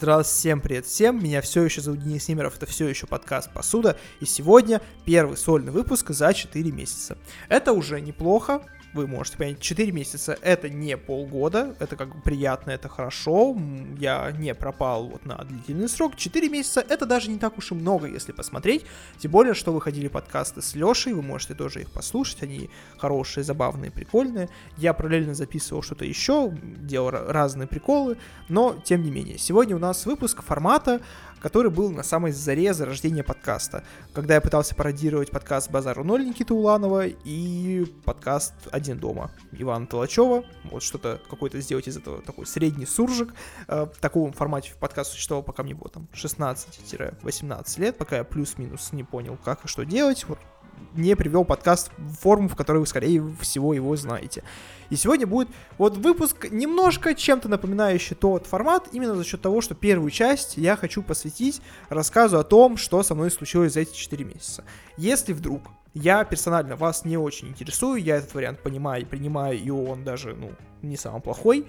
Здравствуйте, всем привет всем, меня все еще зовут Денис Немеров, это все еще подкаст «Посуда», и сегодня первый сольный выпуск за 4 месяца. Это уже неплохо, вы можете понять, 4 месяца это не полгода, это как бы приятно, это хорошо, я не пропал вот на длительный срок, 4 месяца это даже не так уж и много, если посмотреть, тем более, что выходили подкасты с Лешей, вы можете тоже их послушать, они хорошие, забавные, прикольные, я параллельно записывал что-то еще, делал разные приколы, но тем не менее, сегодня у нас выпуск формата, который был на самой заре зарождения подкаста, когда я пытался пародировать подкаст «Базару ноль» Никиты Уланова и подкаст «Один дома» Ивана Толачева, вот что-то какой-то сделать из этого такой средний суржик. Э, в таком формате подкаст существовал, пока мне было там 16-18 лет, пока я плюс-минус не понял, как и что делать. Вот не привел подкаст в форму, в которой вы, скорее всего, его знаете. И сегодня будет вот выпуск немножко чем-то напоминающий тот формат, именно за счет того, что первую часть я хочу посвятить рассказу о том, что со мной случилось за эти 4 месяца. Если вдруг я персонально вас не очень интересую, я этот вариант понимаю и принимаю, и он даже, ну, не самый плохой,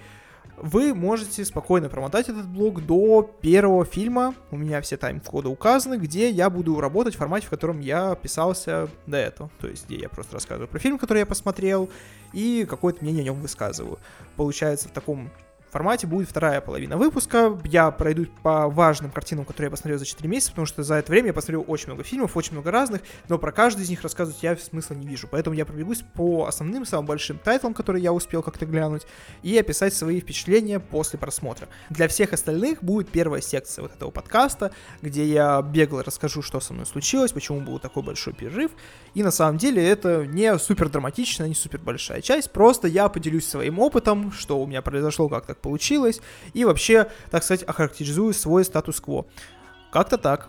вы можете спокойно промотать этот блог до первого фильма, у меня все тайм-коды указаны, где я буду работать в формате, в котором я писался до этого. То есть, где я просто рассказываю про фильм, который я посмотрел, и какое-то мнение о нем высказываю. Получается, в таком формате будет вторая половина выпуска. Я пройду по важным картинам, которые я посмотрел за 4 месяца, потому что за это время я посмотрел очень много фильмов, очень много разных, но про каждый из них рассказывать я смысла не вижу. Поэтому я пробегусь по основным, самым большим тайтлам, которые я успел как-то глянуть, и описать свои впечатления после просмотра. Для всех остальных будет первая секция вот этого подкаста, где я бегло расскажу, что со мной случилось, почему был такой большой перерыв. И на самом деле это не супер драматичная, не супер большая часть, просто я поделюсь своим опытом, что у меня произошло, как так получилось, и вообще, так сказать, охарактеризую свой статус-кво. Как-то так.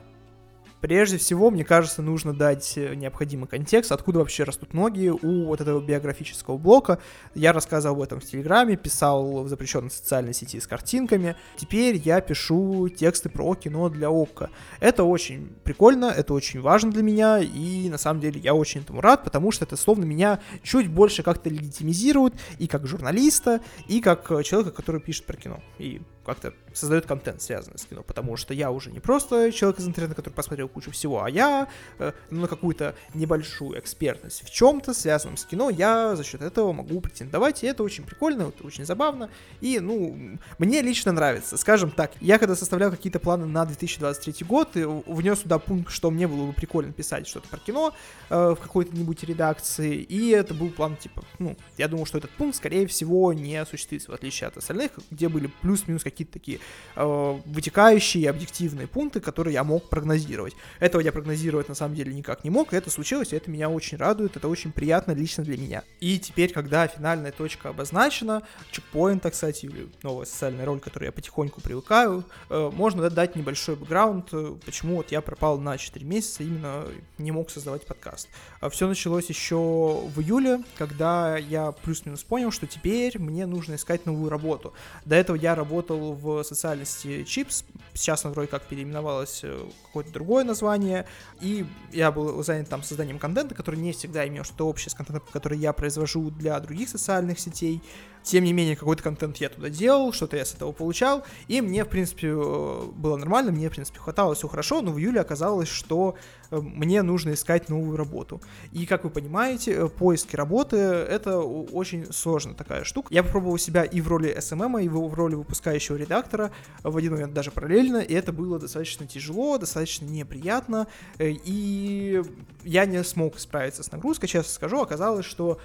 Прежде всего, мне кажется, нужно дать э, необходимый контекст, откуда вообще растут ноги у вот этого биографического блока. Я рассказывал об этом в Телеграме, писал в запрещенной социальной сети с картинками. Теперь я пишу тексты про кино для ОККО. Это очень прикольно, это очень важно для меня, и на самом деле я очень этому рад, потому что это словно меня чуть больше как-то легитимизирует и как журналиста, и как человека, который пишет про кино. И как-то создает контент, связанный с кино, потому что я уже не просто человек из интернета, который посмотрел кучу всего, а я э, на какую-то небольшую экспертность в чем-то, связанном с кино, я за счет этого могу претендовать, и это очень прикольно, это очень забавно, и, ну, мне лично нравится. Скажем так, я когда составлял какие-то планы на 2023 год, внес туда пункт, что мне было бы прикольно писать что-то про кино э, в какой-то-нибудь редакции, и это был план, типа, ну, я думал, что этот пункт, скорее всего, не осуществится, в отличие от остальных, где были плюс-минус какие-то такие э, вытекающие объективные пункты, которые я мог прогнозировать. Этого я прогнозировать на самом деле никак не мог, и это случилось, и это меня очень радует, это очень приятно лично для меня. И теперь, когда финальная точка обозначена, чекпоинт, кстати, или новая социальная роль, к которой я потихоньку привыкаю, э, можно дать небольшой бэкграунд, э, почему вот я пропал на 4 месяца, именно не мог создавать подкаст. А Все началось еще в июле, когда я плюс-минус понял, что теперь мне нужно искать новую работу. До этого я работал в социальности Chips, сейчас она вроде как переименовалась э, какое-то другое название, и я был занят там созданием контента, который не всегда имел что-то общее с контентом, который я произвожу для других социальных сетей, тем не менее, какой-то контент я туда делал, что-то я с этого получал, и мне, в принципе, э, было нормально, мне, в принципе, хватало, все хорошо, но в июле оказалось, что э, мне нужно искать новую работу. И, как вы понимаете, поиски работы — это очень сложная такая штука. Я попробовал себя и в роли SMM, и в роли выпускающего редактора в один момент даже параллельно, и это было достаточно тяжело, достаточно неприятно, и я не смог справиться с нагрузкой, честно скажу. Оказалось, что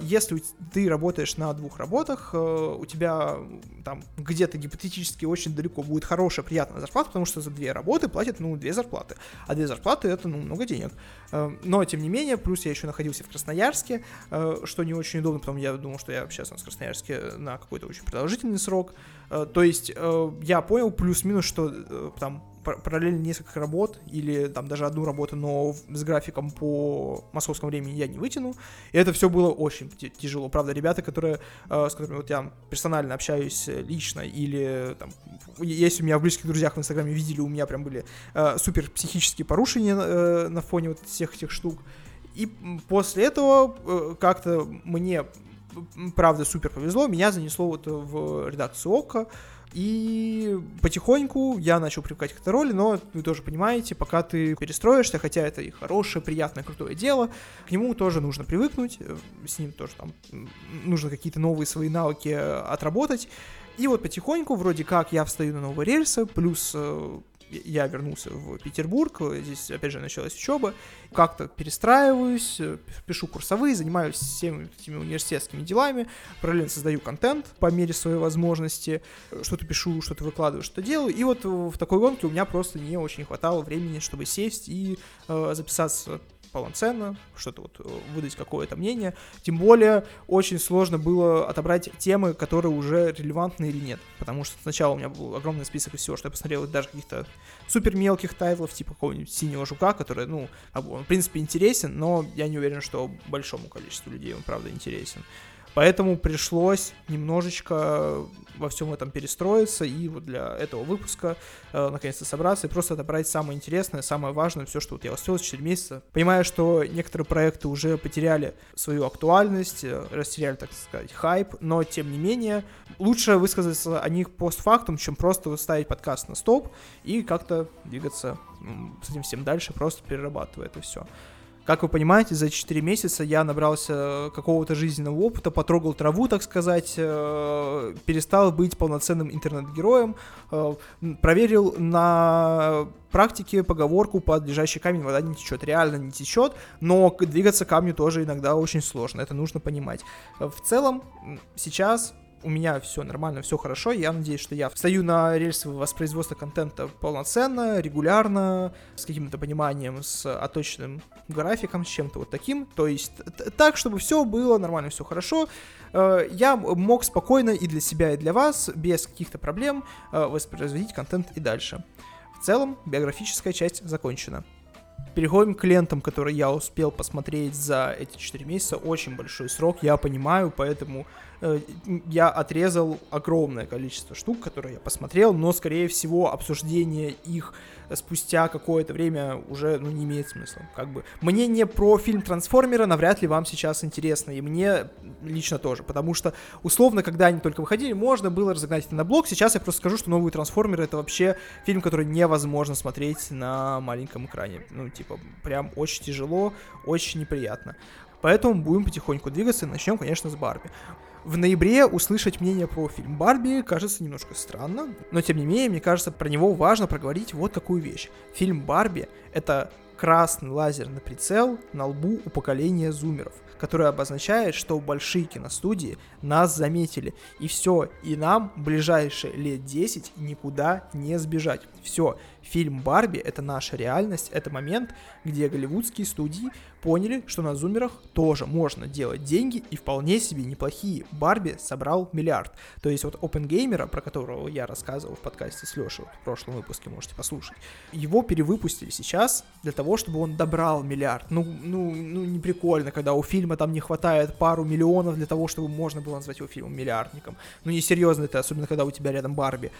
если ты работаешь на двух работах, э, у тебя там где-то гипотетически очень далеко будет хорошая, приятная зарплата, потому что за две работы платят, ну, две зарплаты. А две зарплаты это, ну, много денег. Э, но, тем не менее, плюс я еще находился в Красноярске, э, что не очень удобно, потому я думал, что я сейчас в Красноярске на какой-то очень продолжительный срок. То есть я понял плюс-минус, что там параллельно несколько работ или там даже одну работу, но с графиком по московскому времени я не вытяну. И это все было очень тяжело. Правда, ребята, которые, э, с которыми вот я персонально общаюсь э, лично или там, если у меня в близких друзьях в Инстаграме видели, у меня прям были э, супер психические порушения э, на фоне вот всех этих штук. И после этого э, как-то мне, правда, супер повезло, меня занесло вот в редакцию ОККО, И потихоньку я начал привыкать к этой роли, но вы тоже понимаете, пока ты перестроишься, хотя это и хорошее, приятное, крутое дело, к нему тоже нужно привыкнуть, э, с ним тоже там нужно какие-то новые свои навыки э, отработать. И вот потихоньку, вроде как, я встаю на новые рельсы, плюс э, я вернулся в Петербург, здесь, опять же, началась учеба, как-то перестраиваюсь, пишу курсовые, занимаюсь всеми этими университетскими делами, параллельно создаю контент по мере своей возможности, что-то пишу, что-то выкладываю, что-то делаю, и вот в такой гонке у меня просто не очень хватало времени, чтобы сесть и э, записаться полноценно, что-то вот э, выдать какое-то мнение. Тем более, очень сложно было отобрать темы, которые уже релевантны или нет. Потому что сначала у меня был огромный список из всего, что я посмотрел, даже каких-то супер мелких тайтлов, типа какого-нибудь синего жука, который, ну, он, в принципе, интересен, но я не уверен, что большому количеству людей он, правда, интересен. Поэтому пришлось немножечко во всем этом перестроиться и вот для этого выпуска э, наконец-то собраться и просто отобрать самое интересное, самое важное, все, что вот я успел за 4 месяца. Понимаю, что некоторые проекты уже потеряли свою актуальность, э, растеряли, так сказать, хайп, но тем не менее лучше высказаться о них постфактум, чем просто ставить подкаст на стоп и как-то двигаться с этим всем дальше, просто перерабатывая это все. Как вы понимаете, за 4 месяца я набрался какого-то жизненного опыта, потрогал траву, так сказать, э, перестал быть полноценным интернет-героем, э, проверил на практике поговорку под лежащий камень вода не течет. Реально не течет, но двигаться камню тоже иногда очень сложно, это нужно понимать. В целом, сейчас у меня все нормально, все хорошо. Я надеюсь, что я встаю на рельсы воспроизводства контента полноценно, регулярно, с каким-то пониманием, с оточенным графиком, с чем-то вот таким. То есть так, чтобы все было нормально, все хорошо. Э, я мог спокойно и для себя, и для вас, без каких-то проблем, э, воспроизводить контент и дальше. В целом, биографическая часть закончена. Переходим к лентам, которые я успел посмотреть за эти 4 месяца. Очень большой срок, я понимаю, поэтому я отрезал огромное количество штук, которые я посмотрел, но, скорее всего, обсуждение их спустя какое-то время уже ну, не имеет смысла. Как бы. Мне не про фильм Трансформера навряд ли вам сейчас интересно, и мне лично тоже, потому что, условно, когда они только выходили, можно было разогнать это на блок. Сейчас я просто скажу, что новые Трансформеры это вообще фильм, который невозможно смотреть на маленьком экране. Ну, типа, прям очень тяжело, очень неприятно. Поэтому будем потихоньку двигаться и начнем, конечно, с Барби. В ноябре услышать мнение про фильм Барби кажется немножко странно, но тем не менее, мне кажется, про него важно проговорить вот такую вещь. Фильм Барби — это красный лазерный прицел на лбу у поколения зумеров, который обозначает, что большие киностудии нас заметили. И все, и нам ближайшие лет 10 никуда не сбежать. Все, фильм Барби — это наша реальность, это момент, где голливудские студии поняли, что на зумерах тоже можно делать деньги и вполне себе неплохие. Барби собрал миллиард. То есть вот OpenGamer, про которого я рассказывал в подкасте с Лешей, вот в прошлом выпуске можете послушать, его перевыпустили сейчас для того, чтобы он добрал миллиард. Ну, ну, ну не прикольно, когда у фильма там не хватает пару миллионов для того, чтобы можно было назвать его фильмом миллиардником. Ну не серьезно это, особенно когда у тебя рядом Барби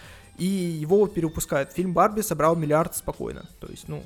и его перепускают. Фильм Барби собрал миллиард спокойно. То есть, ну,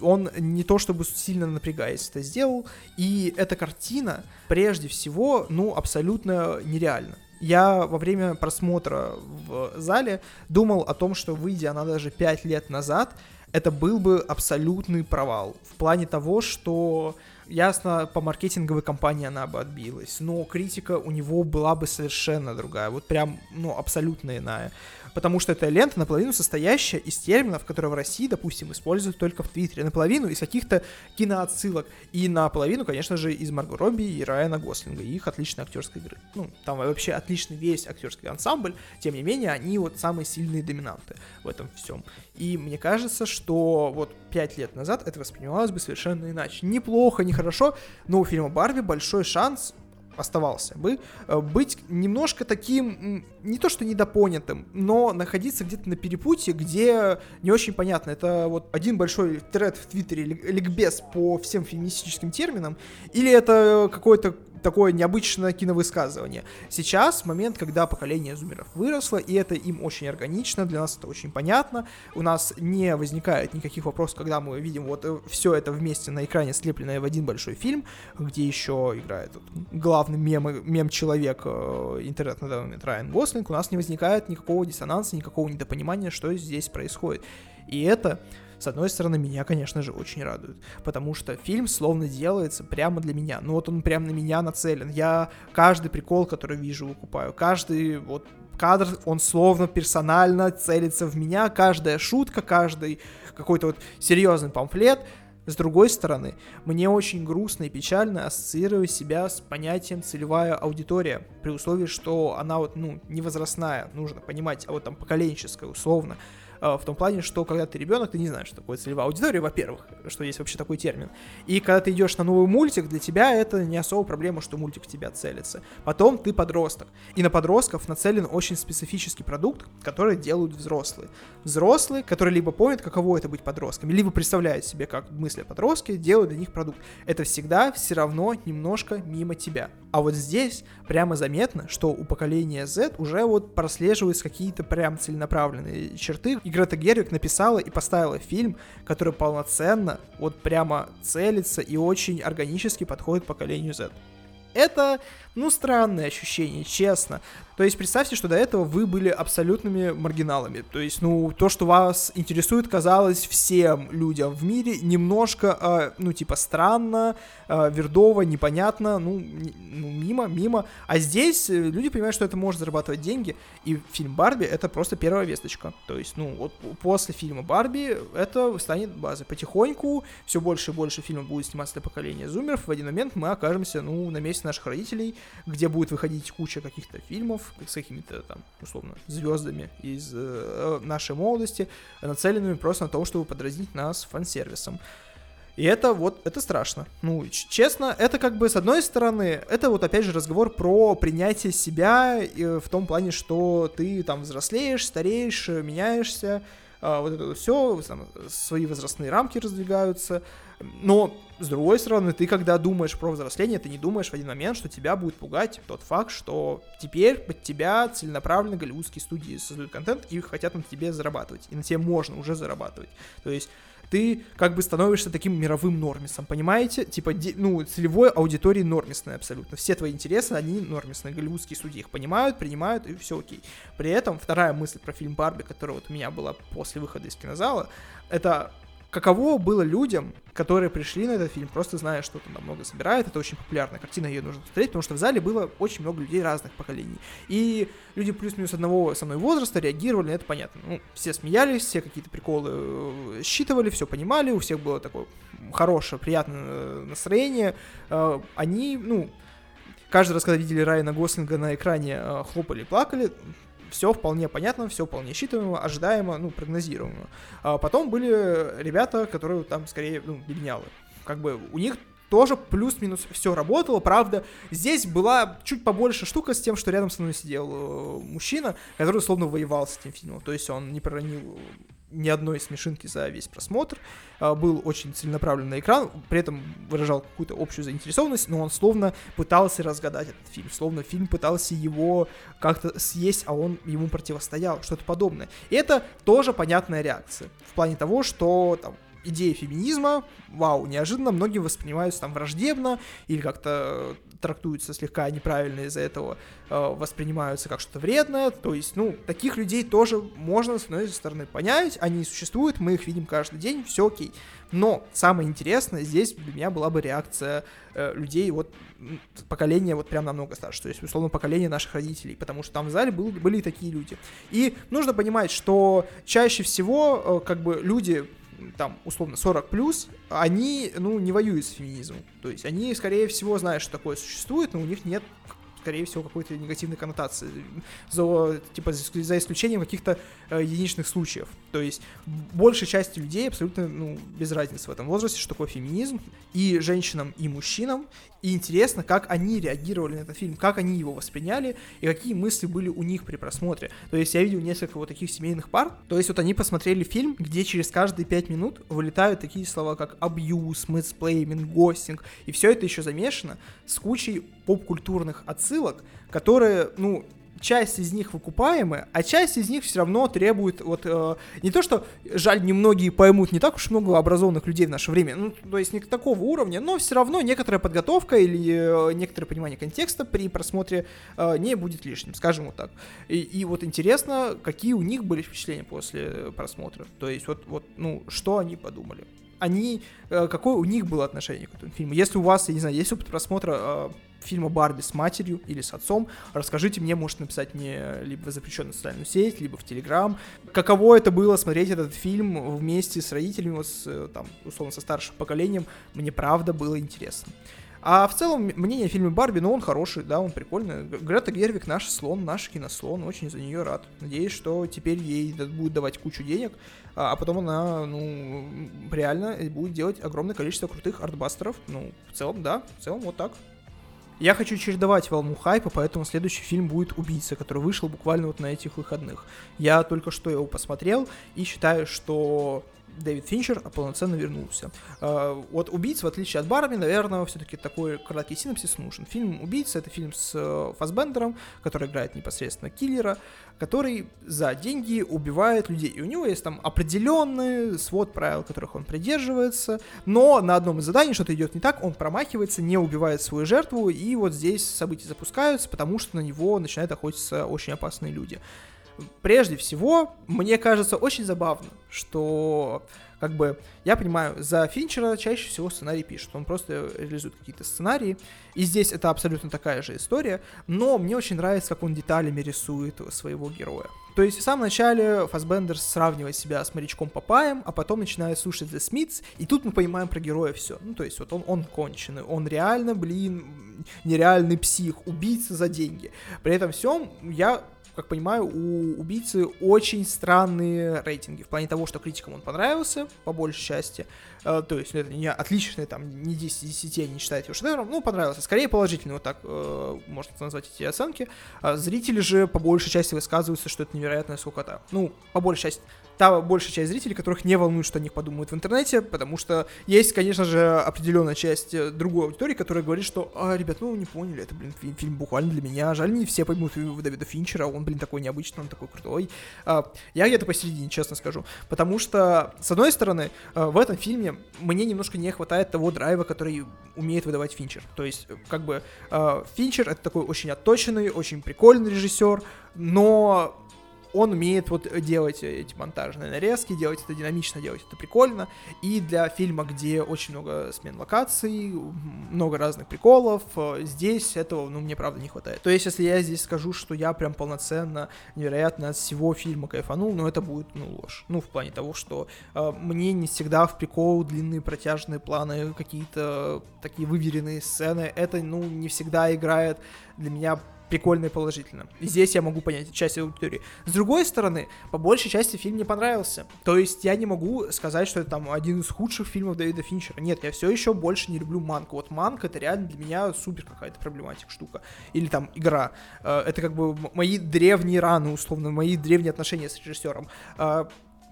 он не то чтобы сильно напрягаясь это сделал, и эта картина, прежде всего, ну, абсолютно нереальна. Я во время просмотра в зале думал о том, что выйдя она даже 5 лет назад, это был бы абсолютный провал. В плане того, что ясно, по маркетинговой кампании она бы отбилась, но критика у него была бы совершенно другая, вот прям, ну, абсолютно иная потому что это лента наполовину состоящая из терминов, которые в России, допустим, используют только в Твиттере, наполовину из каких-то киноотсылок, и наполовину, конечно же, из Марго Робби и Райана Гослинга, и их отличной актерской игры. Ну, там вообще отличный весь актерский ансамбль, тем не менее, они вот самые сильные доминанты в этом всем. И мне кажется, что вот пять лет назад это воспринималось бы совершенно иначе. Неплохо, нехорошо, но у фильма Барби большой шанс оставался бы, э, быть немножко таким, не то что недопонятым, но находиться где-то на перепутье, где не очень понятно. Это вот один большой тред в Твиттере, ликбез по всем феминистическим терминам, или это какой-то такое необычное киновысказывание. Сейчас момент, когда поколение зумеров выросло, и это им очень органично, для нас это очень понятно. У нас не возникает никаких вопросов, когда мы видим вот э, все это вместе на экране, слепленное в один большой фильм, где еще играет вот, главный мем, мем-человек э, интернет на данный момент Райан Гослинг, у нас не возникает никакого диссонанса, никакого недопонимания, что здесь происходит. И это с одной стороны, меня, конечно же, очень радует, потому что фильм словно делается прямо для меня. Ну вот он прямо на меня нацелен. Я каждый прикол, который вижу, выкупаю. Каждый вот кадр, он словно персонально целится в меня. Каждая шутка, каждый какой-то вот серьезный памфлет с другой стороны, мне очень грустно и печально ассоциировать себя с понятием целевая аудитория, при условии, что она вот, ну, не возрастная, нужно понимать, а вот там поколенческая условно. А, в том плане, что когда ты ребенок, ты не знаешь, что такое целевая аудитория, во-первых, что есть вообще такой термин. И когда ты идешь на новый мультик, для тебя это не особо проблема, что мультик в тебя целится. Потом ты подросток. И на подростков нацелен очень специфический продукт, который делают взрослые. Взрослые, которые либо помнят, каково это быть подростком, либо представляют себе, как мыслят подростки, делают для них продукт. Это всегда все равно немножко мимо тебя. А вот здесь прямо заметно, что у поколения Z уже вот прослеживаются какие-то прям целенаправленные черты. И Грета Гервик написала и поставила фильм, который полноценно вот прямо целится и очень органически подходит поколению Z. Это, ну, странное ощущение, честно. То есть представьте, что до этого вы были абсолютными маргиналами. То есть, ну, то, что вас интересует, казалось всем людям в мире немножко, э, ну, типа, странно, э, вердово, непонятно, ну, ну, мимо, мимо. А здесь э, люди понимают, что это может зарабатывать деньги, и фильм Барби это просто первая весточка. То есть, ну, вот после фильма Барби это станет базой. Потихоньку все больше и больше фильмов будет сниматься для поколения зумеров. В один момент мы окажемся, ну, на месте наших родителей, где будет выходить куча каких-то фильмов, с какими-то там, условно, звездами из э, нашей молодости, нацеленными просто на то, чтобы подразнить нас фан-сервисом. И это вот, это страшно. Ну, честно, это как бы, с одной стороны, это вот опять же разговор про принятие себя э, в том плане, что ты там взрослеешь, стареешь, меняешься, а, вот это все, там, свои возрастные рамки раздвигаются. Но, с другой стороны, ты когда думаешь про взросление, ты не думаешь в один момент, что тебя будет пугать тот факт, что теперь под тебя целенаправленно голливудские студии создают контент и хотят на тебе зарабатывать. И на тебе можно уже зарабатывать. То есть ты как бы становишься таким мировым нормисом, понимаете? Типа, ну, целевой аудитории нормисной абсолютно. Все твои интересы, они нормисные. Голливудские судьи их понимают, принимают, и все окей. При этом вторая мысль про фильм Барби, которая вот у меня была после выхода из кинозала, это каково было людям, которые пришли на этот фильм, просто зная, что там много собирает, это очень популярная картина, ее нужно смотреть, потому что в зале было очень много людей разных поколений. И люди плюс-минус одного со мной возраста реагировали на это понятно. Ну, все смеялись, все какие-то приколы э, считывали, все понимали, у всех было такое хорошее, приятное э, настроение. Э, они, ну, каждый раз, когда видели Райана Гослинга на экране, хлопали, плакали все вполне понятно, все вполне считаемо, ожидаемо, ну, прогнозируемо. А потом были ребята, которые там скорее, ну, беднялы. Как бы у них тоже плюс-минус все работало. Правда, здесь была чуть побольше штука с тем, что рядом со мной сидел э, мужчина, который словно воевал с этим фильмом. То есть он не проронил ни одной смешинки за весь просмотр, а, был очень целенаправлен на экран, при этом выражал какую-то общую заинтересованность, но он словно пытался разгадать этот фильм, словно фильм пытался его как-то съесть, а он ему противостоял, что-то подобное. И это тоже понятная реакция, в плане того, что там идея феминизма, вау, неожиданно многие воспринимаются там враждебно или как-то трактуются слегка неправильно из-за этого, э, воспринимаются как что-то вредное. То есть, ну, таких людей тоже можно, с одной стороны, понять, они существуют, мы их видим каждый день, все окей. Но самое интересное здесь для меня была бы реакция э, людей вот поколения вот прям намного старше, то есть, условно, поколение наших родителей, потому что там в зале был, были такие люди. И нужно понимать, что чаще всего э, как бы люди там, условно, 40 плюс, они, ну, не воюют с феминизмом. То есть они, скорее всего, знают, что такое существует, но у них нет скорее всего, какой-то негативной коннотации, за, типа, за исключением каких-то э, единичных случаев. То есть большей части людей абсолютно ну, без разницы в этом возрасте, что такое феминизм, и женщинам, и мужчинам, и интересно, как они реагировали на этот фильм, как они его восприняли, и какие мысли были у них при просмотре. То есть я видел несколько вот таких семейных пар, то есть вот они посмотрели фильм, где через каждые пять минут вылетают такие слова, как абьюз, mansplaining, ghosting, и все это еще замешано с кучей поп-культурных отсылок, которые, ну, часть из них выкупаемы, а часть из них все равно требует вот э, не то, что жаль, немногие поймут, не так уж много образованных людей в наше время, ну, то есть не такого уровня, но все равно некоторая подготовка или э, некоторое понимание контекста при просмотре э, не будет лишним, скажем вот так. И, и вот интересно, какие у них были впечатления после просмотра, то есть вот, вот ну, что они подумали они, э, какое у них было отношение к этому фильму. Если у вас, я не знаю, есть опыт просмотра э, фильма Барби с матерью или с отцом, расскажите мне, можете написать мне либо в запрещенную социальную сеть, либо в Телеграм, каково это было смотреть этот фильм вместе с родителями, с, э, там, условно, со старшим поколением, мне правда было интересно. А в целом, мнение о фильме Барби, ну, он хороший, да, он прикольный. Грета Гервик наш слон, наш кинослон, очень за нее рад. Надеюсь, что теперь ей будет давать кучу денег, а, а потом она, ну, реально будет делать огромное количество крутых артбастеров. Ну, в целом, да, в целом вот так. Я хочу чередовать волну хайпа, поэтому следующий фильм будет «Убийца», который вышел буквально вот на этих выходных. Я только что его посмотрел и считаю, что Дэвид Финчер полноценно вернулся. А, вот «Убийца», в отличие от Барби, наверное, все-таки такой краткий синопсис нужен. Фильм «Убийца» — это фильм с э, Фасбендером, который играет непосредственно киллера, который за деньги убивает людей. И у него есть там определенный свод правил, которых он придерживается, но на одном из заданий что-то идет не так, он промахивается, не убивает свою жертву, и вот здесь события запускаются, потому что на него начинают охотиться очень опасные люди прежде всего, мне кажется очень забавно, что как бы я понимаю, за Финчера чаще всего сценарий пишет, он просто реализует какие-то сценарии, и здесь это абсолютно такая же история, но мне очень нравится, как он деталями рисует своего героя. То есть в самом начале Фасбендер сравнивает себя с морячком Папаем, а потом начинает слушать The Smiths, и тут мы понимаем про героя все. Ну, то есть вот он, он конченый, он реально, блин, нереальный псих, убийца за деньги. При этом всем я как понимаю, у убийцы очень странные рейтинги. В плане того, что критикам он понравился, по большей части. Э, то есть, это не отличный, там, не 10 из 10, не считаете его шедевром, ну, понравился. Скорее положительный, вот так э, можно назвать эти оценки. А зрители же по большей части высказываются, что это невероятная скукота. Ну, по большей части та большая часть зрителей, которых не волнует, что о них подумают в интернете, потому что есть, конечно же, определенная часть э, другой аудитории, которая говорит, что, а, ребят, ну, не поняли, это, блин, фильм, фильм буквально для меня, жаль, не все поймут Дэвида Финчера, он, блин, такой необычный, он такой крутой. А, я где-то посередине, честно скажу, потому что, с одной стороны, э, в этом фильме мне немножко не хватает того драйва, который умеет выдавать Финчер. То есть, э, как бы, Финчер — это такой очень отточенный, очень прикольный режиссер, но он умеет вот делать эти монтажные нарезки, делать это динамично, делать это прикольно. И для фильма, где очень много смен локаций, много разных приколов, э, здесь этого, ну, мне правда не хватает. То есть, если я здесь скажу, что я прям полноценно, невероятно от всего фильма кайфанул, ну, это будет, ну, ложь. Ну, в плане того, что э, мне не всегда в прикол длинные протяжные планы, какие-то такие выверенные сцены, это, ну, не всегда играет для меня прикольно и положительно. И здесь я могу понять часть аудитории. С другой стороны, по большей части фильм не понравился. То есть я не могу сказать, что это там один из худших фильмов Дэвида Финчера. Нет, я все еще больше не люблю манку. Вот манка это реально для меня супер какая-то проблематика штука. Или там игра. Э, это как бы мои древние раны, условно, мои древние отношения с режиссером э,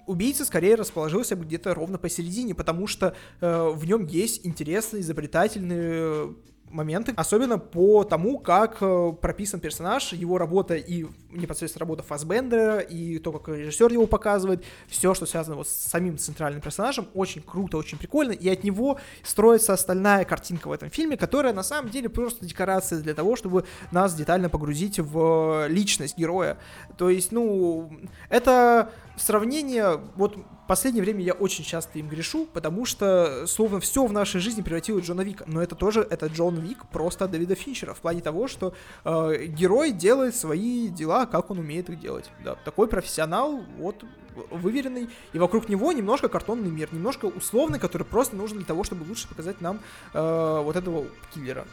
убийца скорее расположился бы где-то ровно посередине, потому что э, в нем есть интересные, изобретательные моменты, особенно по тому, как э, прописан персонаж, его работа и непосредственно работа Фасбендера, и то, как режиссер его показывает, все, что связано вот с самим центральным персонажем, очень круто, очень прикольно, и от него строится остальная картинка в этом фильме, которая на самом деле просто декорация для того, чтобы нас детально погрузить в личность героя. То есть, ну, это сравнение, вот последнее время я очень часто им грешу, потому что словно все в нашей жизни превратилось в Джона Вика, но это тоже, это Джон Вик просто от Дэвида Финчера, в плане того, что э, герой делает свои дела, как он умеет их делать. Да, такой профессионал, вот, выверенный, и вокруг него немножко картонный мир, немножко условный, который просто нужен для того, чтобы лучше показать нам э, вот этого киллера.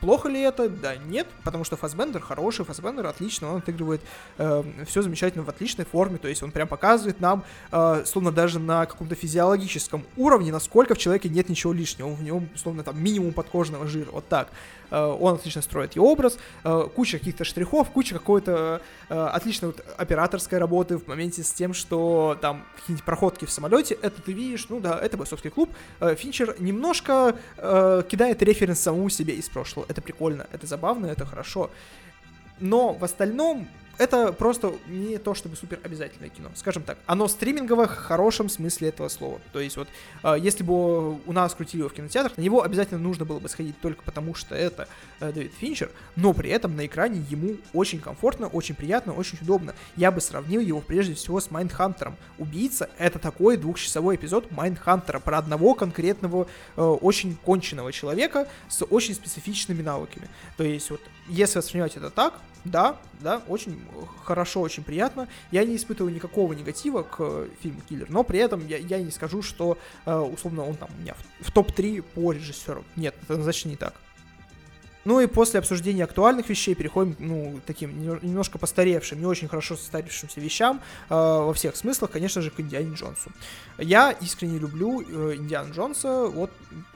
Плохо ли это? Да, нет, потому что Фасбендер хороший, Фасбендер отлично, он отыгрывает э, все замечательно в отличной форме, то есть он прям показывает нам, э, словно даже на каком-то физиологическом уровне, насколько в человеке нет ничего лишнего, в нем, словно там минимум подкожного жира, вот так. Э, он отлично строит и образ, э, куча каких-то штрихов, куча какой-то э, отличной вот операторской работы в моменте с тем, что там какие-нибудь проходки в самолете, это ты видишь, ну да, это бойцовский клуб. Финчер немножко кидает референс самому себе из прошлого. Это прикольно, это забавно, это хорошо. Но в остальном это просто не то чтобы супер обязательное кино. Скажем так, оно стриминговое в хорошем смысле этого слова. То есть вот, э, если бы у нас крутили его в кинотеатрах, на него обязательно нужно было бы сходить только потому, что это э, Дэвид Финчер, но при этом на экране ему очень комфортно, очень приятно, очень удобно. Я бы сравнил его прежде всего с Майндхантером. Убийца — это такой двухчасовой эпизод Майндхантера про одного конкретного, э, очень конченного человека с очень специфичными навыками. То есть вот, если воспринимать это так, да, да, очень хорошо, очень приятно. Я не испытываю никакого негатива к фильму «Киллер», но при этом я, я не скажу, что, э, условно, он там у меня в, в топ-3 по режиссеру. Нет, это значит не так. Ну и после обсуждения актуальных вещей переходим, ну, таким немножко постаревшим, не очень хорошо состарившимся вещам э, во всех смыслах, конечно же, к Индиане Джонсу. Я искренне люблю э, Индиана Джонса вот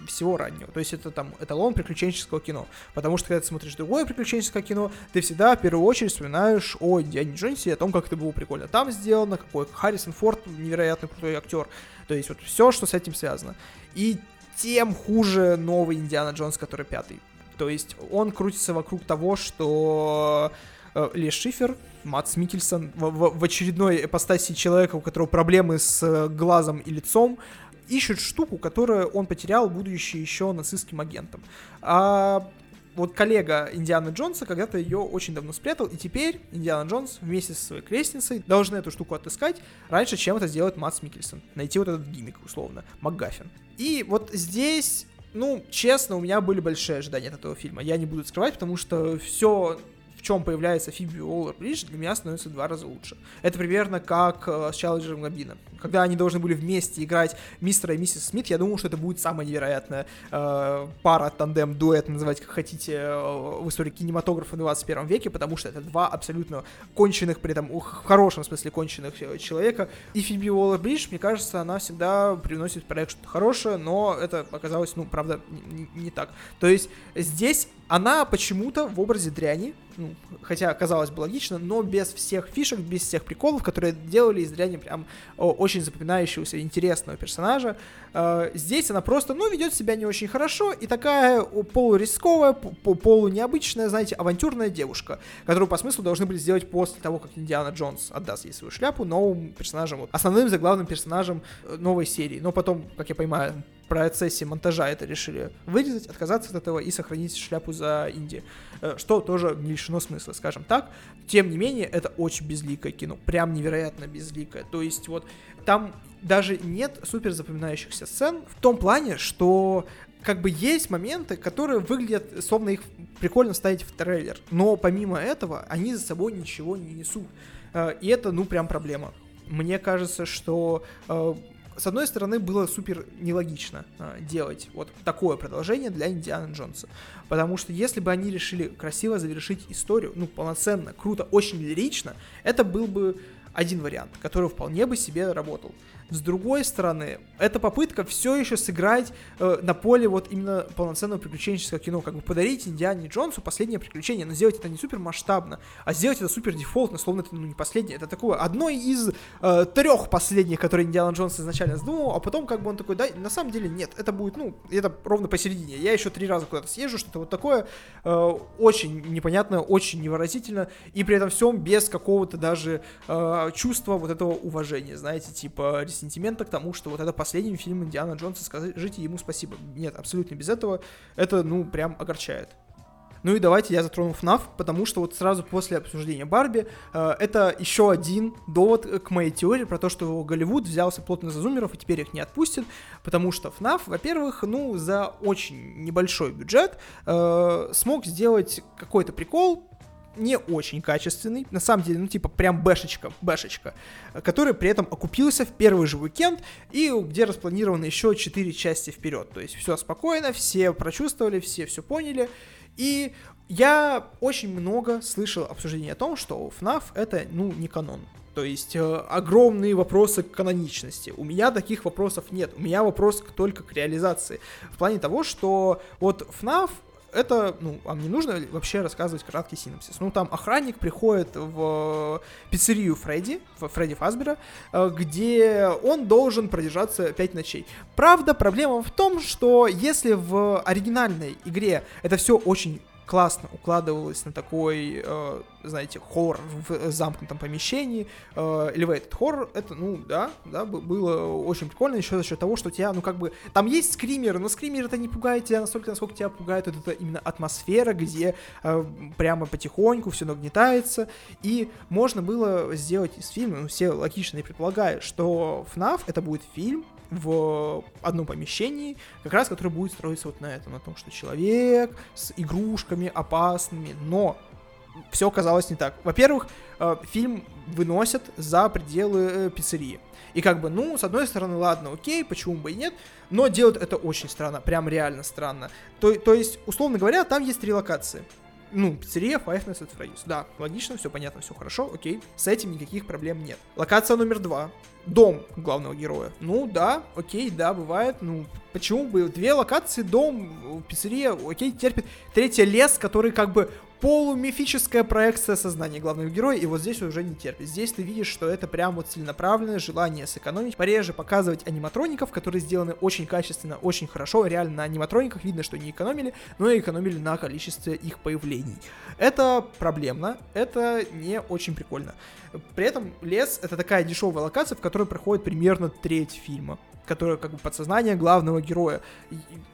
всего раннего. То есть это там эталон приключенческого кино. Потому что когда ты смотришь другое приключенческое кино, ты всегда в первую очередь вспоминаешь о Индиане Джонсе и о том, как это было прикольно там сделано, какой Харрисон Форд невероятно крутой актер. То есть вот все, что с этим связано. И тем хуже новый Индиана Джонс, который пятый. То есть он крутится вокруг того, что э, Ли Шифер, Матс Микельсон в, в, в очередной эпостасии человека, у которого проблемы с э, глазом и лицом, ищут штуку, которую он потерял, будучи еще нацистским агентом. А вот коллега Индианы Джонса когда-то ее очень давно спрятал, и теперь Индиана Джонс вместе со своей крестницей должны эту штуку отыскать раньше, чем это сделает Матс Микельсон. Найти вот этот гиммик, условно, МакГаффин. И вот здесь ну, честно, у меня были большие ожидания от этого фильма. Я не буду скрывать, потому что все в чем появляется Фиби Уоллер-Бридж, для меня становится в два раза лучше. Это примерно как э, с Челленджером Габина. Когда они должны были вместе играть мистера и миссис Смит, я думал, что это будет самая невероятная э, пара, тандем, дуэт, называйте как хотите, э, в истории кинематографа в 21 веке, потому что это два абсолютно конченых, при этом в хорошем смысле конченых э, человека. И Фиби Уоллер-Бридж, мне кажется, она всегда приносит проект что-то хорошее, но это оказалось, ну, правда, не, не так. То есть здесь она почему-то в образе дряни, ну, хотя казалось бы логично, но без всех фишек, без всех приколов, которые делали из дряни прям очень запоминающегося, интересного персонажа. Э, здесь она просто, ну, ведет себя не очень хорошо и такая полурисковая, полунеобычная, знаете, авантюрная девушка, которую по смыслу должны были сделать после того, как Индиана Джонс отдаст ей свою шляпу новым персонажем, вот, основным заглавным персонажем э, новой серии. Но потом, как я понимаю, процессе монтажа это решили вырезать, отказаться от этого и сохранить шляпу за Инди. Э, что тоже не лишено смысла, скажем так. Тем не менее, это очень безликое кино. Прям невероятно безликое. То есть вот там даже нет супер запоминающихся сцен в том плане, что как бы есть моменты, которые выглядят, словно их прикольно ставить в трейлер. Но помимо этого, они за собой ничего не несут. Э, и это, ну, прям проблема. Мне кажется, что э, с одной стороны, было супер нелогично э, делать вот такое продолжение для Индианы Джонса. Потому что если бы они решили красиво завершить историю, ну, полноценно, круто, очень лирично, это был бы один вариант, который вполне бы себе работал. С другой стороны, это попытка все еще сыграть э, на поле вот именно полноценного приключенческого кино, как бы подарить Индиане Джонсу последнее приключение, но сделать это не супер масштабно, а сделать это супер дефолтно, словно это ну, не последнее. Это такое одно из э, трех последних, которые Индиана Джонс изначально задумал, а потом как бы он такой, да, на самом деле нет, это будет, ну, это ровно посередине. Я еще три раза куда-то съезжу, что-то вот такое э, очень непонятное, очень невыразительно, и при этом всем без какого-то даже э, чувства вот этого уважения, знаете, типа сентимента к тому, что вот это последний фильм Индиана Джонса, скажите ему спасибо. Нет, абсолютно без этого. Это, ну, прям огорчает. Ну и давайте я затрону FNAF, потому что вот сразу после обсуждения Барби э, это еще один довод к моей теории про то, что Голливуд взялся плотно за зумеров и теперь их не отпустит, потому что FNAF, во-первых, ну за очень небольшой бюджет э, смог сделать какой-то прикол, не очень качественный, на самом деле, ну, типа, прям бэшечка, бэшечка, который при этом окупился в первый же уикенд, и где распланировано еще 4 части вперед, то есть все спокойно, все прочувствовали, все все поняли, И я очень много слышал обсуждений о том, что FNAF это, ну, не канон. То есть э, огромные вопросы к каноничности. У меня таких вопросов нет. У меня вопрос только к реализации. В плане того, что вот FNAF это, ну, вам не нужно вообще рассказывать краткий синопсис. Ну, там охранник приходит в пиццерию Фредди, Фредди Фазбера, э, где он должен продержаться 5 ночей. Правда, проблема в том, что если в оригинальной игре это все очень классно укладывалось на такой, э, знаете, хоррор в замкнутом помещении. Э, elevated horror, это, ну, да, да, было очень прикольно еще за счет того, что тебя, ну, как бы, там есть скример, но скример это не пугает тебя настолько, насколько тебя пугает вот эта именно атмосфера, где э, прямо потихоньку все нагнетается, и можно было сделать из фильма, ну, все логично и предполагают, что FNAF это будет фильм, в одном помещении, как раз который будет строиться вот на этом, на том, что человек с игрушками опасными, но все оказалось не так. Во-первых, э, фильм выносят за пределы э, пиццерии. И как бы, ну, с одной стороны, ладно, окей, почему бы и нет, но делают это очень странно, прям реально странно. То, то есть, условно говоря, там есть три локации. Ну, пиццерия Five Nights at Freddy's. Да, логично, все понятно, все хорошо, окей. С этим никаких проблем нет. Локация номер два дом главного героя. Ну да, окей, да, бывает. Ну, почему бы две локации, дом, пиццерия, окей, терпит. Третья лес, который как бы полумифическая проекция сознания главного героя, и вот здесь уже не терпит. Здесь ты видишь, что это прям вот целенаправленное желание сэкономить, пореже показывать аниматроников, которые сделаны очень качественно, очень хорошо, реально на аниматрониках видно, что не экономили, но и экономили на количестве их появлений. Это проблемно, это не очень прикольно. При этом лес — это такая дешевая локация, в которой проходит примерно треть фильма которая как бы подсознание главного героя.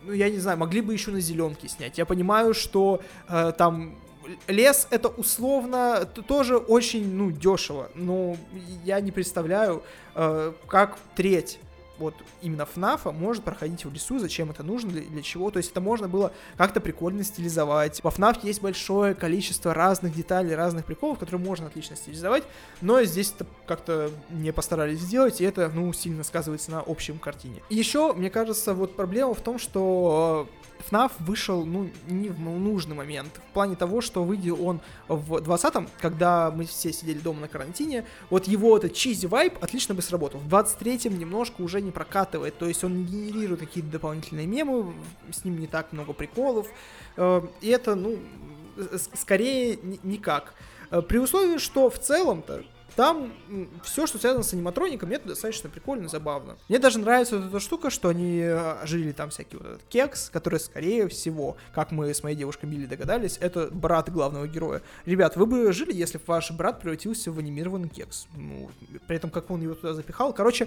Ну, я не знаю, могли бы еще на зеленке снять. Я понимаю, что э, там лес это условно тоже очень, ну, дешево, но я не представляю, э, как треть вот именно ФНАФа может проходить в лесу, зачем это нужно, для, для чего. То есть это можно было как-то прикольно стилизовать. Во ФНАФ есть большое количество разных деталей, разных приколов, которые можно отлично стилизовать, но здесь это как-то не постарались сделать, и это, ну, сильно сказывается на общем картине. И еще, мне кажется, вот проблема в том, что FNAF вышел, ну, не в нужный момент. В плане того, что выйдет он в 20-м, когда мы все сидели дома на карантине, вот его этот чизи вайп отлично бы сработал. В 23-м немножко уже не прокатывает, то есть он генерирует какие-то дополнительные мемы, с ним не так много приколов, э, и это, ну, скорее никак. Э, при условии, что в целом-то там все, что связано с аниматроником, это достаточно прикольно, забавно. Мне даже нравится вот эта штука, что они э, жили там всякий вот этот кекс, который, скорее всего, как мы с моей девушкой Билли догадались, это брат главного героя. Ребят, вы бы жили, если бы ваш брат превратился в анимированный кекс. Ну, при этом, как он его туда запихал. Короче,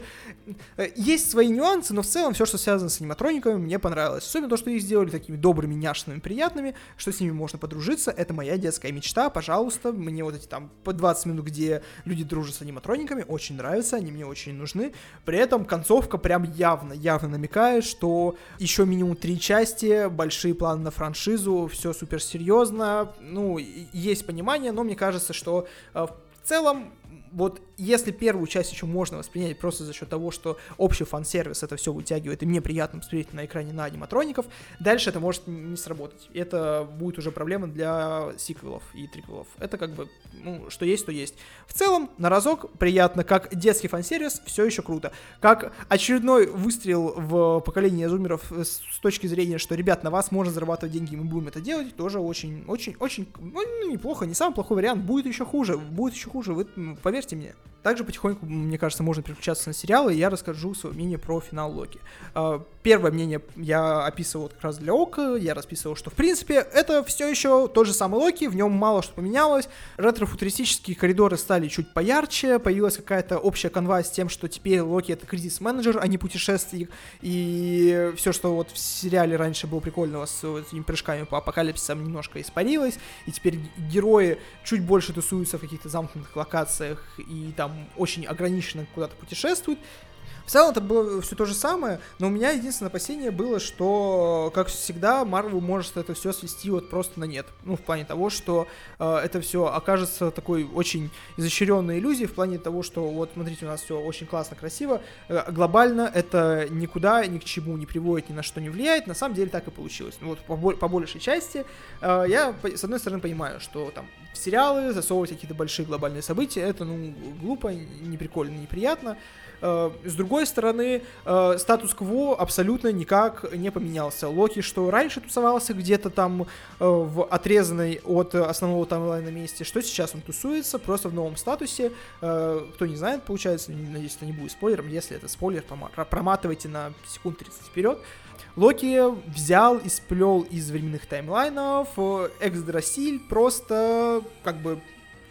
э, есть свои нюансы, но в целом все, что связано с аниматрониками, мне понравилось. Особенно то, что их сделали такими добрыми, няшными, приятными, что с ними можно подружиться. Это моя детская мечта. Пожалуйста, мне вот эти там по 20 минут, где люди люди дружат с аниматрониками, очень нравится, они мне очень нужны. При этом концовка прям явно, явно намекает, что еще минимум три части, большие планы на франшизу, все супер серьезно. Ну, есть понимание, но мне кажется, что э, в целом вот если первую часть еще можно воспринять просто за счет того, что общий фан-сервис это все вытягивает, и мне приятно посмотреть на экране на аниматроников, дальше это может не сработать. Это будет уже проблема для сиквелов и триквелов. Это как бы, ну, что есть, то есть. В целом, на разок приятно, как детский фан-сервис, все еще круто. Как очередной выстрел в поколение зумеров с точки зрения, что, ребят, на вас можно зарабатывать деньги, мы будем это делать, тоже очень, очень, очень, ну, неплохо, не самый плохой вариант, будет еще хуже, будет еще хуже, вы поверьте мне. Также потихоньку, мне кажется, можно переключаться на сериалы, и я расскажу свое мнение про финал Локи. А, первое мнение я описывал как раз для Ока, я расписывал, что, в принципе, это все еще тот же самый Локи, в нем мало что поменялось, ретро-футуристические коридоры стали чуть поярче, появилась какая-то общая канва с тем, что теперь Локи это кризис-менеджер, а не путешественник, и все, что вот в сериале раньше было прикольного с этими прыжками по апокалипсисам, немножко испарилось, и теперь герои чуть больше тусуются в каких-то замкнутых локациях и там очень ограниченно куда-то путешествуют. В целом это было все то же самое, но у меня единственное опасение было, что, как всегда, Марвел может это все свести вот просто на нет. Ну, в плане того, что э, это все окажется такой очень изощренной иллюзией, в плане того, что вот, смотрите, у нас все очень классно, красиво. Э, глобально это никуда, ни к чему не приводит, ни на что не влияет. На самом деле так и получилось. Ну, вот по, по большей части э, я, с одной стороны, понимаю, что там в сериалы засовывать какие-то большие глобальные события, это, ну, глупо, не прикольно, неприятно. Э, с другой стороны, э, статус-кво абсолютно никак не поменялся. Локи, что раньше тусовался где-то там э, в отрезанной от основного таймлайна месте, что сейчас он тусуется просто в новом статусе. Кто не знает, получается, надеюсь, это не будет спойлером. Если это спойлер, проматывайте на секунд 30 вперед. Локи взял и сплел из временных таймлайнов Эксдрасиль просто как бы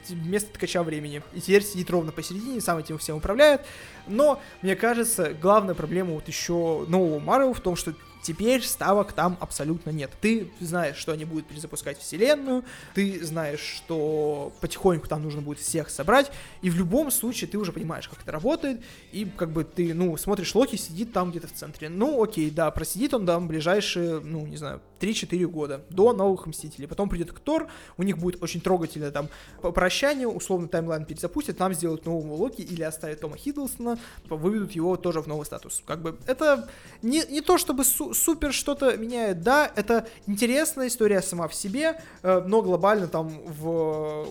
вместо ткача времени. И теперь сидит ровно посередине, сам этим всем управляет. Но, мне кажется, главная проблема вот еще нового Марвел в том, что Теперь ставок там абсолютно нет. Ты знаешь, что они будут перезапускать вселенную, ты знаешь, что потихоньку там нужно будет всех собрать, и в любом случае ты уже понимаешь, как это работает, и как бы ты, ну, смотришь, Локи сидит там где-то в центре. Ну, окей, да, просидит он там ближайшие, ну, не знаю, 3-4 года до новых Мстителей. Потом придет Тор, у них будет очень трогательное там прощание, условно таймлайн перезапустят, там сделают нового Локи или оставят Тома Хиддлстона, выведут его тоже в новый статус. Как бы это не, не то чтобы су супер что-то меняет, да, это интересная история сама в себе, э, но глобально там в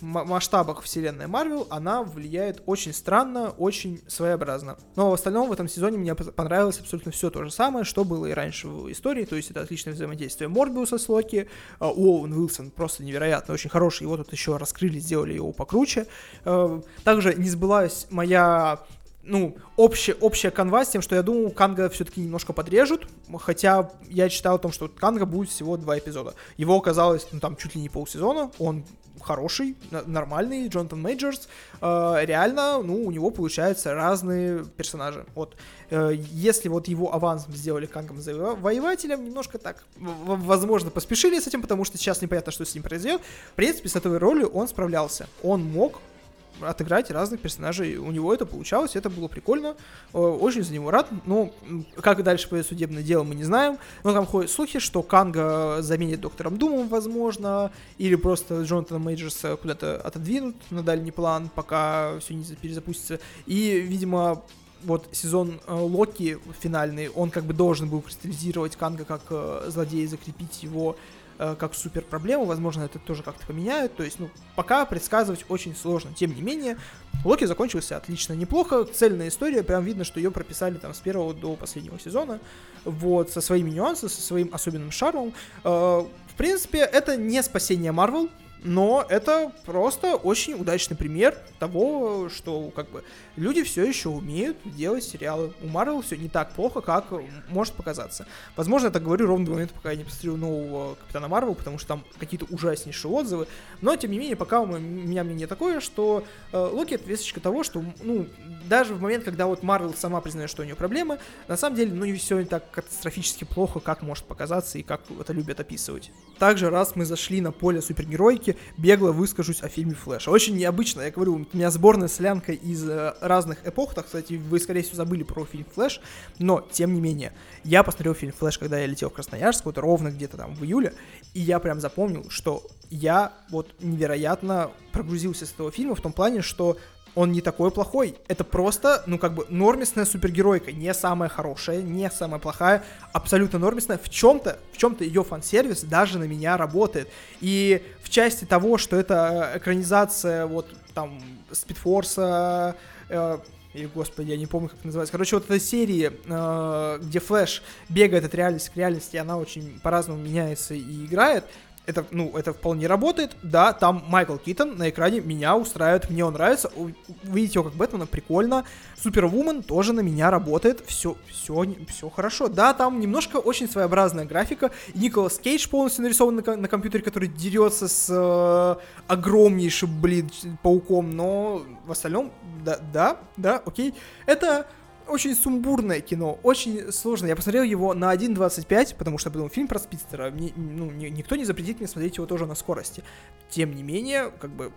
масштабах вселенной Марвел она влияет очень странно, очень своеобразно. Но в остальном в этом сезоне мне понравилось абсолютно все то же самое, что было и раньше в истории, то есть это отличное взаимодействие Морбиуса с Локи, а, Уоллен Уилсон просто невероятно, очень хороший, его тут еще раскрыли, сделали его покруче. Э, также не сбылась моя ну, общая, общая канва с тем, что я думал, Канга все-таки немножко подрежут, хотя я читал о том, что Канга будет всего два эпизода. Его оказалось, ну, там, чуть ли не полсезона, он хороший, нормальный, Джонатан Мейджорс, э, реально, ну, у него получаются разные персонажи. Вот, э, если вот его авансом сделали Кангом завоевателем, немножко так, возможно, поспешили с этим, потому что сейчас непонятно, что с ним произойдет. В принципе, с этой ролью он справлялся. Он мог отыграть разных персонажей. У него это получалось, это было прикольно. Очень за него рад. Ну, как дальше пойдет судебное дело, мы не знаем. Но там ходят слухи, что Канга заменит доктором Думом, возможно, или просто Джонатана Мейджерса куда-то отодвинут на дальний план, пока все не перезапустится. И, видимо, вот сезон э, Локи финальный, он как бы должен был кристаллизировать Канга как э, злодея, закрепить его как супер проблему, возможно, это тоже как-то поменяют, то есть, ну, пока предсказывать очень сложно. Тем не менее, Локи закончился отлично, неплохо, цельная история, прям видно, что ее прописали там с первого до последнего сезона, вот, со своими нюансами, со своим особенным шармом. Э, в принципе, это не спасение Марвел, но это просто очень удачный пример того, что как бы люди все еще умеют делать сериалы. У Марвел все не так плохо, как может показаться. Возможно, я так говорю ровно до момента, пока я не посмотрю нового Капитана Марвел, потому что там какие-то ужаснейшие отзывы. Но, тем не менее, пока у меня мнение такое, что э, Локи это весточка того, что, ну, даже в момент, когда вот Марвел сама признает, что у нее проблемы, на самом деле, ну, не все не так катастрофически плохо, как может показаться и как это любят описывать. Также, раз мы зашли на поле супергеройки, бегло выскажусь о фильме «Флэш». Очень необычно, я говорю, у меня сборная солянка из э, разных эпох, так, кстати, вы, скорее всего, забыли про фильм «Флэш», но, тем не менее, я посмотрел фильм «Флэш», когда я летел в Красноярск, вот ровно где-то там в июле, и я прям запомнил, что я вот невероятно прогрузился с этого фильма в том плане, что он не такой плохой. Это просто, ну, как бы, нормисная супергеройка. Не самая хорошая, не самая плохая, абсолютно нормисная. В чем-то, в чем-то ее фан-сервис даже на меня работает. И в части того, что это экранизация, вот, там, Спидфорса, э, или, господи, я не помню, как называется. Короче, вот эта серия, э, где Флэш бегает от реальности к реальности, она очень по-разному меняется и играет это, ну, это вполне работает. Да, там Майкл Китон на экране меня устраивает, мне он нравится. Видите его как Бэтмена, прикольно. Супервумен тоже на меня работает. Все, все, все хорошо. Да, там немножко очень своеобразная графика. Николас Кейдж полностью нарисован на, на компьютере, который дерется с э, огромнейшим, блин, пауком. Но в остальном, да, да, да, окей. Это очень сумбурное кино, очень сложно. Я посмотрел его на 1.25, потому что был фильм про спидстера. Мне, ну, никто не запретит мне смотреть его тоже на скорости. Тем не менее, как бы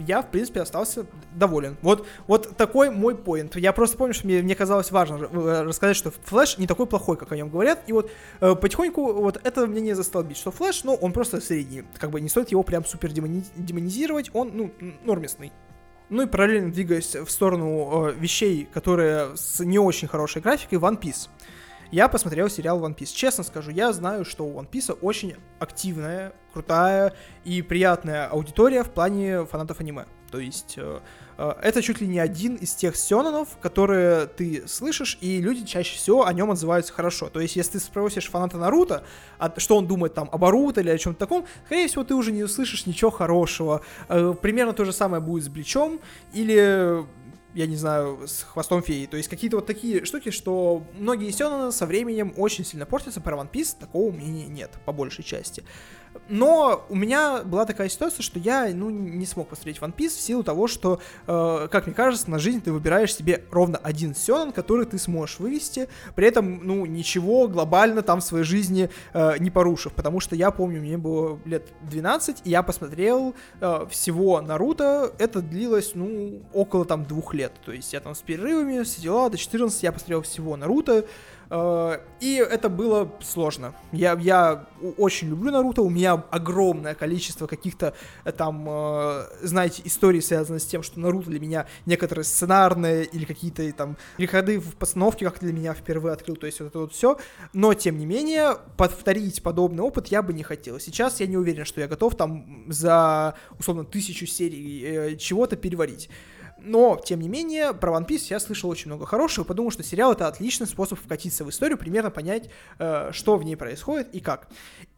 я, в принципе, остался доволен. Вот, вот такой мой поинт. Я просто помню, что мне, мне казалось важно э, рассказать, что Флэш не такой плохой, как о нем говорят. И вот э, потихоньку вот это мне не застолбить, что Флэш, ну, он просто средний. Как бы не стоит его прям супер демонизировать, он, ну, нормисный. Ну и параллельно двигаясь в сторону э, вещей, которые с не очень хорошей графикой, One Piece. Я посмотрел сериал One Piece. Честно скажу, я знаю, что у One Piece очень активная, крутая и приятная аудитория в плане фанатов аниме. То есть э, это чуть ли не один из тех сёнонов, которые ты слышишь, и люди чаще всего о нем отзываются хорошо. То есть если ты спросишь фаната Наруто, а, что он думает там об Аруто или о чем-то таком, скорее всего, ты уже не услышишь ничего хорошего. Э, примерно то же самое будет с Бличом, или я не знаю, с хвостом феи. То есть какие-то вот такие штуки, что многие сёнэны со временем очень сильно портятся. Про One Piece такого мнения нет, по большей части. Но у меня была такая ситуация, что я, ну, не смог посмотреть One Piece в силу того, что, э, как мне кажется, на жизнь ты выбираешь себе ровно один сёнэн, который ты сможешь вывести, при этом, ну, ничего глобально там в своей жизни э, не порушив, потому что я помню, мне было лет 12, и я посмотрел э, всего Наруто, это длилось, ну, около там двух лет, то есть я там с перерывами, все до 14 я посмотрел всего Наруто, и это было сложно. Я, я очень люблю Наруто, у меня огромное количество каких-то э, там, э, знаете, историй связанных с тем, что Наруто для меня некоторые сценарные или какие-то там переходы в постановке, как для меня впервые открыл, то есть вот это вот все. Но, тем не менее, повторить подобный опыт я бы не хотел. Сейчас я не уверен, что я готов там за, условно, тысячу серий чего-то переварить. Но, тем не менее, про One Piece я слышал очень много хорошего, подумал, что сериал это отличный способ вкатиться в историю, примерно понять, э, что в ней происходит и как.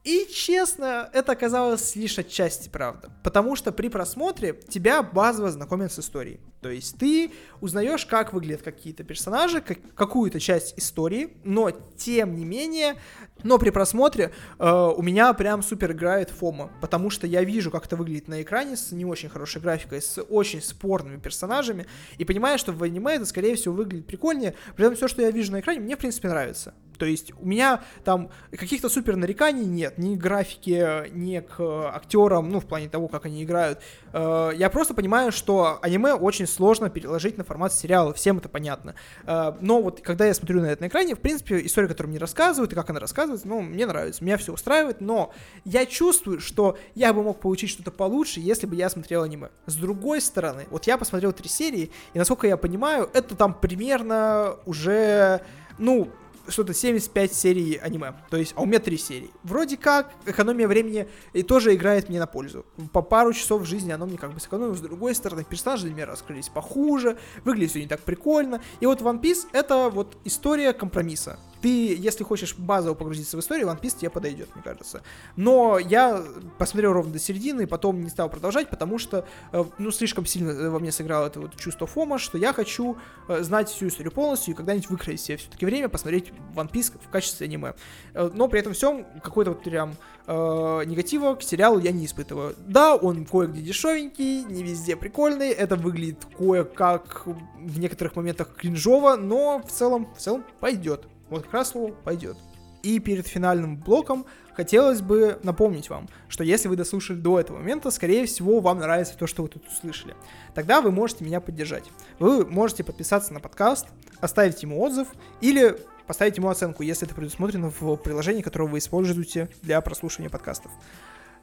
И, честно, это оказалось лишь отчасти правда. Потому что при просмотре тебя базово знакомят с историей. То есть ты узнаешь, как выглядят какие-то персонажи, как, какую-то часть истории, но тем не менее, но при просмотре э, у меня прям супер играет фома, потому что я вижу, как это выглядит на экране с не очень хорошей графикой, с очень спорными персонажами, и понимаю, что в аниме это, скорее всего, выглядит прикольнее, при этом все, что я вижу на экране, мне, в принципе, нравится. То есть у меня там каких-то супер нареканий нет, ни к графике, ни к актерам, ну, в плане того, как они играют. Э, я просто понимаю, что аниме очень сложно переложить на формат сериала, всем это понятно. Э, но вот когда я смотрю на это на экране, в принципе, история, которую мне рассказывают, и как она рассказывается, ну, мне нравится, меня все устраивает, но я чувствую, что я бы мог получить что-то получше, если бы я смотрел аниме. С другой стороны, вот я посмотрел три серии, и насколько я понимаю, это там примерно уже, ну, что-то 75 серий аниме. То есть, а у меня 3 серии. Вроде как, экономия времени и тоже играет мне на пользу. По пару часов в жизни оно мне как бы сэкономило. С другой стороны, персонажи для меня раскрылись похуже, выглядит все не так прикольно. И вот One Piece это вот история компромисса ты, если хочешь базово погрузиться в историю, One Piece тебе подойдет, мне кажется. Но я посмотрел ровно до середины, потом не стал продолжать, потому что, э, ну, слишком сильно во мне сыграло это вот чувство фома, что я хочу э, знать всю историю полностью и когда-нибудь выкроить себе все-таки время посмотреть One Piece в качестве аниме. Э, но при этом всем какой-то вот прям э, негатива к сериалу я не испытываю. Да, он кое-где дешевенький, не везде прикольный, это выглядит кое-как в некоторых моментах кринжово, но в целом, в целом пойдет. Вот как раз слово пойдет. И перед финальным блоком хотелось бы напомнить вам, что если вы дослушали до этого момента, скорее всего, вам нравится то, что вы тут услышали. Тогда вы можете меня поддержать. Вы можете подписаться на подкаст, оставить ему отзыв или поставить ему оценку, если это предусмотрено в приложении, которое вы используете для прослушивания подкастов.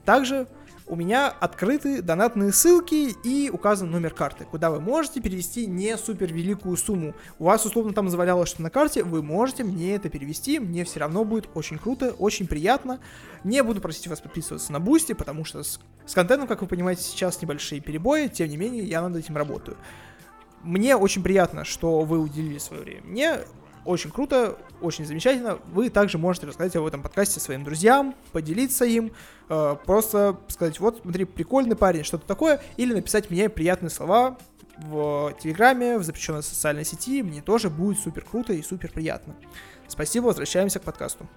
Также у меня открыты донатные ссылки и указан номер карты, куда вы можете перевести не супер великую сумму. У вас условно там завалялось что на карте, вы можете мне это перевести, мне все равно будет очень круто, очень приятно. Не буду просить вас подписываться на Бусти, потому что с, с контентом, как вы понимаете, сейчас небольшие перебои, тем не менее, я над этим работаю. Мне очень приятно, что вы уделили свое время. Мне очень круто, очень замечательно. Вы также можете рассказать об этом подкасте своим друзьям, поделиться им, э, просто сказать, вот, смотри, прикольный парень, что-то такое, или написать мне приятные слова в Телеграме, в запрещенной социальной сети. Мне тоже будет супер круто и супер приятно. Спасибо, возвращаемся к подкасту.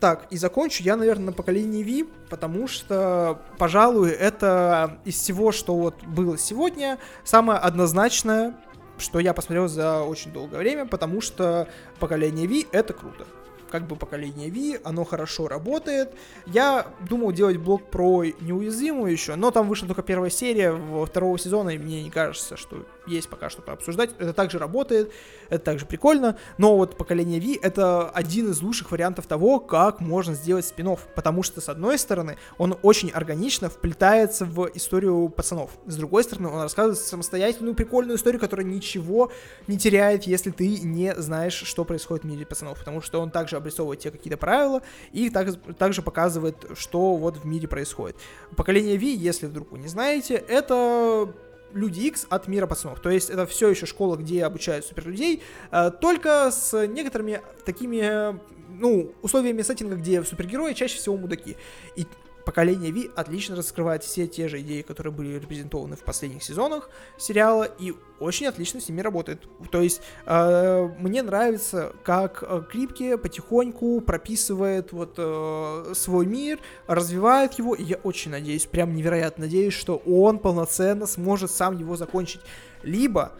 Так, и закончу я, наверное, на поколении V, потому что, пожалуй, это из всего, что вот было сегодня, самое однозначное что я посмотрел за очень долгое время, потому что поколение V это круто. как бы поколение V, оно хорошо работает. Я думал делать блог про неуязвимую еще, но там вышла только первая серия второго сезона, и мне не кажется, что есть пока что-то обсуждать. Это также работает, это также прикольно, но вот поколение V это один из лучших вариантов того, как можно сделать спин потому что, с одной стороны, он очень органично вплетается в историю пацанов, с другой стороны, он рассказывает самостоятельную прикольную историю, которая ничего не теряет, если ты не знаешь, что происходит в мире пацанов, потому что он также обрисовывает те какие-то правила и так, также показывает, что вот в мире происходит. Поколение V, если вдруг вы не знаете, это Люди X от мира пацанов. То есть это все еще школа, где обучают суперлюдей, э, только с некоторыми такими, ну, условиями сеттинга, где супергерои чаще всего мудаки. И поколение V отлично раскрывает все те же идеи, которые были репрезентованы в последних сезонах сериала, и очень отлично с ними работает. То есть э, мне нравится, как э, Крипки потихоньку прописывает вот э, свой мир, развивает его, и я очень надеюсь, прям невероятно надеюсь, что он полноценно сможет сам его закончить. Либо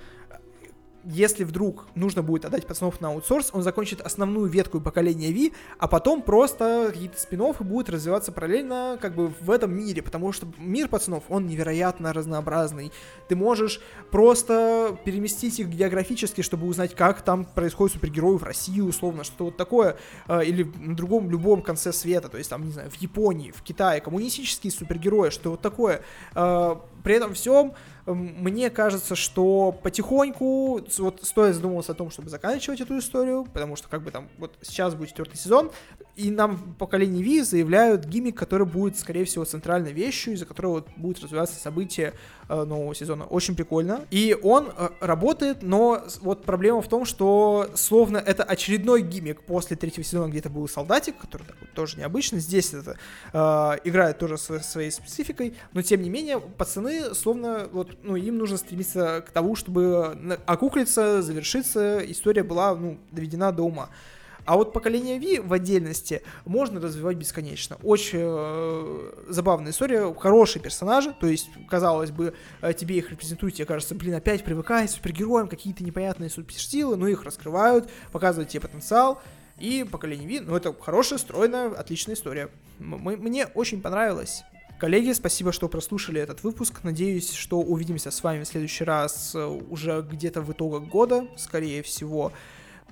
если вдруг нужно будет отдать пацанов на аутсорс, он закончит основную ветку поколения V, а потом просто какие-то спин будут развиваться параллельно как бы в этом мире, потому что мир пацанов, он невероятно разнообразный. Ты можешь просто переместить их географически, чтобы узнать, как там происходит супергерою в России, условно, что-то вот такое, э, или на другом, любом конце света, то есть там, не знаю, в Японии, в Китае, коммунистические супергерои, что вот такое. При этом всем мне кажется, что потихоньку вот стоит задумываться о том, чтобы заканчивать эту историю, потому что как бы там вот сейчас будет четвертый сезон, и нам в поколении Ви заявляют гиммик, который будет, скорее всего, центральной вещью, из-за которого вот будут развиваться события э, нового сезона. Очень прикольно. И он э, работает, но вот проблема в том, что словно это очередной гиммик после третьего сезона, где-то был солдатик, который такой, тоже необычный. Здесь это э, играет тоже со своей спецификой, но тем не менее пацаны словно вот ну, им нужно стремиться к тому, чтобы окуклиться, завершиться, история была, ну, доведена до ума. А вот поколение V в отдельности можно развивать бесконечно. Очень э, забавная история, хорошие персонажи, то есть, казалось бы, э, тебе их репрезентуют, тебе кажется, блин, опять привыкай супергероям, какие-то непонятные суперсилы, но их раскрывают, показывают тебе потенциал, и поколение V, ну, это хорошая, стройная, отличная история. М- мне очень понравилось. Коллеги, спасибо, что прослушали этот выпуск. Надеюсь, что увидимся с вами в следующий раз э, уже где-то в итогах года, скорее всего.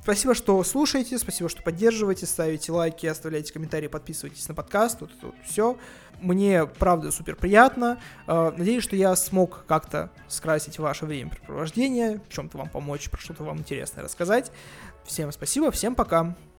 Спасибо, что слушаете, спасибо, что поддерживаете, ставите лайки, оставляете комментарии, подписывайтесь на подкаст, вот это вот все. Мне, правда, супер приятно. Э, надеюсь, что я смог как-то скрасить ваше времяпрепровождение, в чем-то вам помочь, про что-то вам интересное рассказать. Всем спасибо, всем пока.